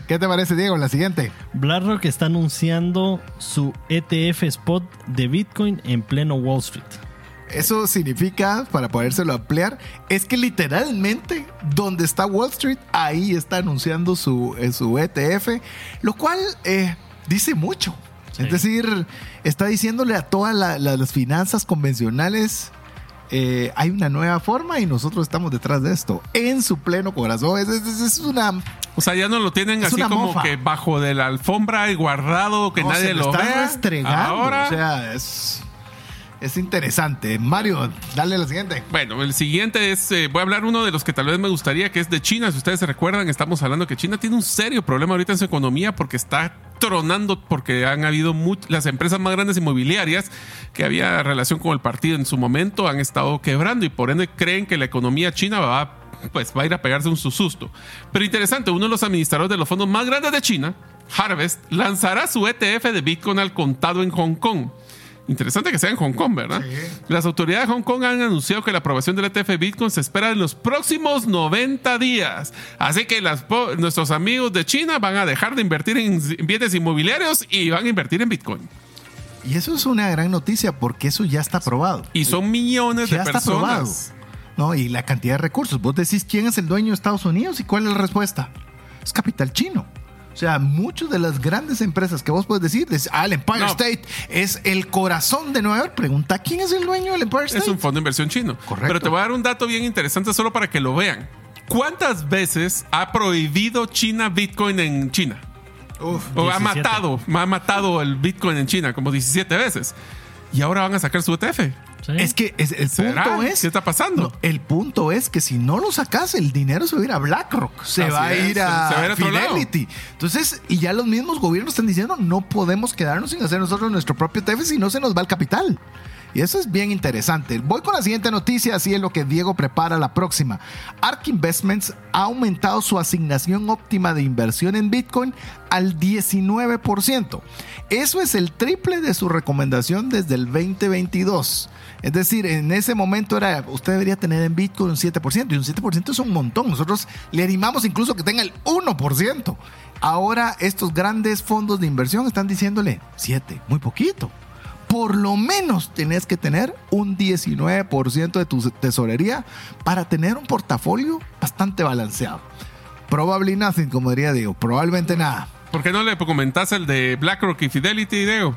[LAUGHS] ¿Qué te parece, Diego? La siguiente. BlackRock está anunciando su ETF spot de Bitcoin en pleno Wall Street. Eso significa, para podérselo ampliar, es que literalmente donde está Wall Street, ahí está anunciando su, eh, su ETF, lo cual eh, dice mucho. Sí. Es decir, está diciéndole a todas la- la- las finanzas convencionales, eh, hay una nueva forma y nosotros estamos detrás de esto, en su pleno corazón. Es, es- es una... O sea, ya no lo tienen así como mofa. que bajo de la alfra y guardado que no, nadie se lo está vea. Ahora O sea, es... es interesante. Mario, dale la siguiente. Bueno, el siguiente es, eh, voy a hablar uno de los que tal vez me gustaría, que es de China. Si ustedes se recuerdan, estamos hablando que China tiene un serio problema ahorita en su economía porque está tronando porque han habido las empresas más grandes inmobiliarias que había relación con el partido en su momento han estado quebrando y por ende creen que la economía china va pues va a ir a pegarse un susto. Pero interesante, uno de los administradores de los fondos más grandes de China, Harvest, lanzará su ETF de Bitcoin al contado en Hong Kong. Interesante que sea en Hong Kong, ¿verdad? Las autoridades de Hong Kong han anunciado que la aprobación del ETF Bitcoin se espera en los próximos 90 días. Así que nuestros amigos de China van a dejar de invertir en bienes inmobiliarios y van a invertir en Bitcoin. Y eso es una gran noticia porque eso ya está aprobado. Y son millones de personas. ¿no? Y la cantidad de recursos. Vos decís quién es el dueño de Estados Unidos y cuál es la respuesta. Es capital chino. O sea, muchas de las grandes empresas que vos puedes decir, ah, el Empire State es el corazón de Nueva York. Pregunta quién es el dueño del Empire State. Es un fondo de inversión chino. Correcto. Pero te voy a dar un dato bien interesante solo para que lo vean. ¿Cuántas veces ha prohibido China Bitcoin en China? Uf, o ha matado, ha matado el Bitcoin en China como 17 veces. Y ahora van a sacar su ETF. Es que el punto es. ¿Qué está pasando? el punto es que si no lo sacas, el dinero se va a ir a BlackRock, se va a ir a, Fidelity. Entonces, y ya los mismos gobiernos están diciendo: no podemos quedarnos sin hacer nosotros nuestro propio TF si no se nos va el capital. Y eso es bien interesante. Voy con la siguiente noticia, así es lo que Diego prepara la próxima. ARK Investments ha aumentado su asignación óptima de inversión en Bitcoin al 19%. Eso es el triple de su recomendación desde el 2022. Es decir, en ese momento era, usted debería tener en Bitcoin un 7%, y un 7% es un montón. Nosotros le animamos incluso que tenga el 1%. Ahora estos grandes fondos de inversión están diciéndole 7, muy poquito. Por lo menos tenés que tener un 19% de tu tesorería para tener un portafolio bastante balanceado. Probably nothing, como diría Diego, probablemente nada. ¿Por qué no le comentás el de BlackRock y Fidelity, Diego?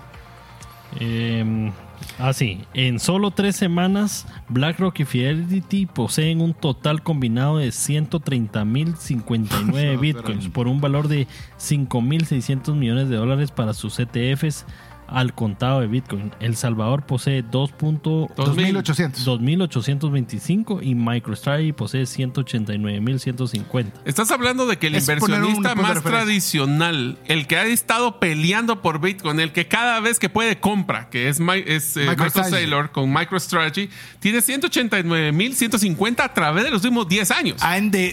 Eh, Ah, sí. En solo tres semanas, BlackRock y Fidelity poseen un total combinado de 130.059 [LAUGHS] bitcoins por un valor de 5.600 millones de dólares para sus ETFs al contado de Bitcoin. El Salvador posee 2.825 y MicroStrategy posee 189.150. Estás hablando de que el inversionista más tradicional, el que ha estado peleando por Bitcoin, el que cada vez que puede compra, que es, es eh, Michael Saylor con MicroStrategy, tiene 189.150 a través de los últimos 10 años.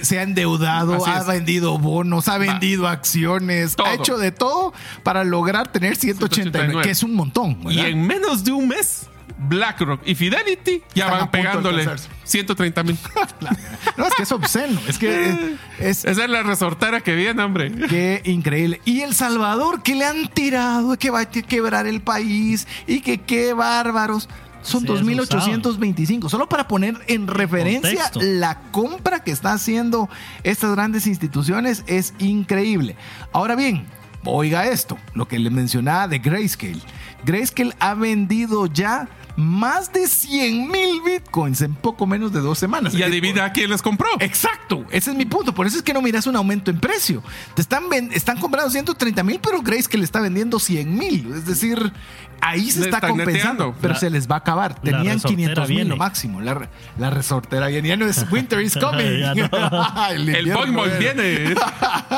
se ha endeudado, ha vendido bonos, ha vendido acciones, ha hecho de todo para lograr tener 189 es un montón. Y en menos de un mes, BlackRock y Fidelity ya van pegándole 130 mil. [LAUGHS] no, es que es obsceno. Es que es, Esa es la resortera que viene, hombre. Qué increíble. Y El Salvador, que le han tirado, que va a quebrar el país y que qué bárbaros. Son 2.825. Solo para poner en referencia la compra que están haciendo estas grandes instituciones es increíble. Ahora bien, Oiga esto, lo que le mencionaba de Grayscale. Grayscale ha vendido ya más de 100 mil bitcoins en poco menos de dos semanas. Y adivina quién les compró. Exacto, ese es mi punto. Por eso es que no miras un aumento en precio. Te están, están comprando 130 mil, pero Grayscale está vendiendo 100 mil. Es decir, ahí se está compensando, pero se les va a acabar. Tenían 500 mil lo máximo. La, la, resortera viene. Ya no es Winter is [LAUGHS] coming. [LAUGHS] el el boy viene.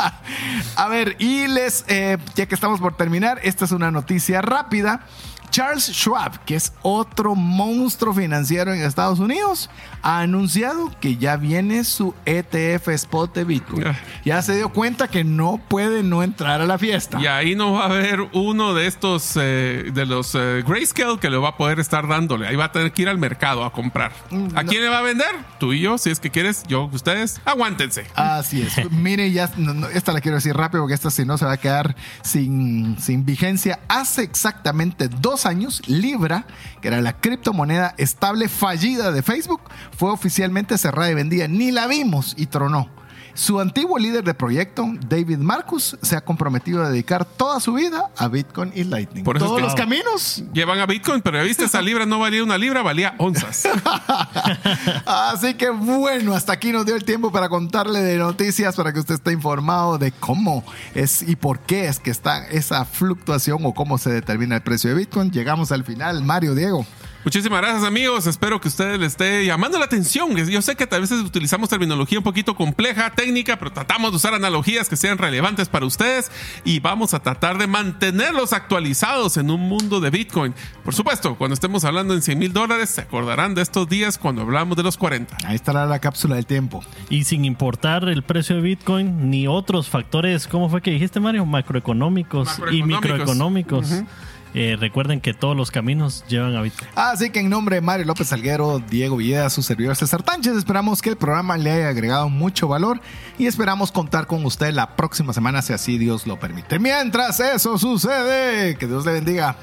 [LAUGHS] a ver, y les, eh, ya que estamos por terminar, esta es una noticia rápida. Charles Schwab, que es otro monstruo financiero en Estados Unidos, ha anunciado que ya viene su ETF spot de Bitcoin. Ah. Ya se dio cuenta que no puede no entrar a la fiesta. Y ahí no va a haber uno de estos, eh, de los eh, Grayscale, que le va a poder estar dándole. Ahí va a tener que ir al mercado a comprar. Mm, ¿A quién le va a vender? Tú y yo, si es que quieres, yo, ustedes, aguántense. Así es. [LAUGHS] Mire, ya, esta la quiero decir rápido porque esta si no se va a quedar sin, sin vigencia. Hace exactamente dos años, Libra, que era la criptomoneda estable fallida de Facebook, fue oficialmente cerrada y vendida. Ni la vimos y tronó. Su antiguo líder de proyecto, David Marcus, se ha comprometido a dedicar toda su vida a Bitcoin y Lightning. Por Todos los caminos llevan a Bitcoin, pero viste, esa libra no valía una libra, valía onzas. [LAUGHS] Así que bueno, hasta aquí nos dio el tiempo para contarle de noticias para que usted esté informado de cómo es y por qué es que está esa fluctuación o cómo se determina el precio de Bitcoin. Llegamos al final. Mario, Diego. Muchísimas gracias amigos, espero que ustedes les esté llamando la atención. Yo sé que a veces utilizamos terminología un poquito compleja, técnica, pero tratamos de usar analogías que sean relevantes para ustedes y vamos a tratar de mantenerlos actualizados en un mundo de Bitcoin. Por supuesto, cuando estemos hablando en 100 mil dólares, se acordarán de estos días cuando hablamos de los 40. Ahí estará la cápsula del tiempo. Y sin importar el precio de Bitcoin ni otros factores, ¿cómo fue que dijiste Mario? Macroeconómicos, y microeconómicos. Eh, recuerden que todos los caminos llevan a Bitcoin. Así que en nombre de Mario López Salguero, Diego Villegas, su servidor César Tánchez, esperamos que el programa le haya agregado mucho valor y esperamos contar con usted la próxima semana si así Dios lo permite. Mientras eso sucede, que Dios le bendiga.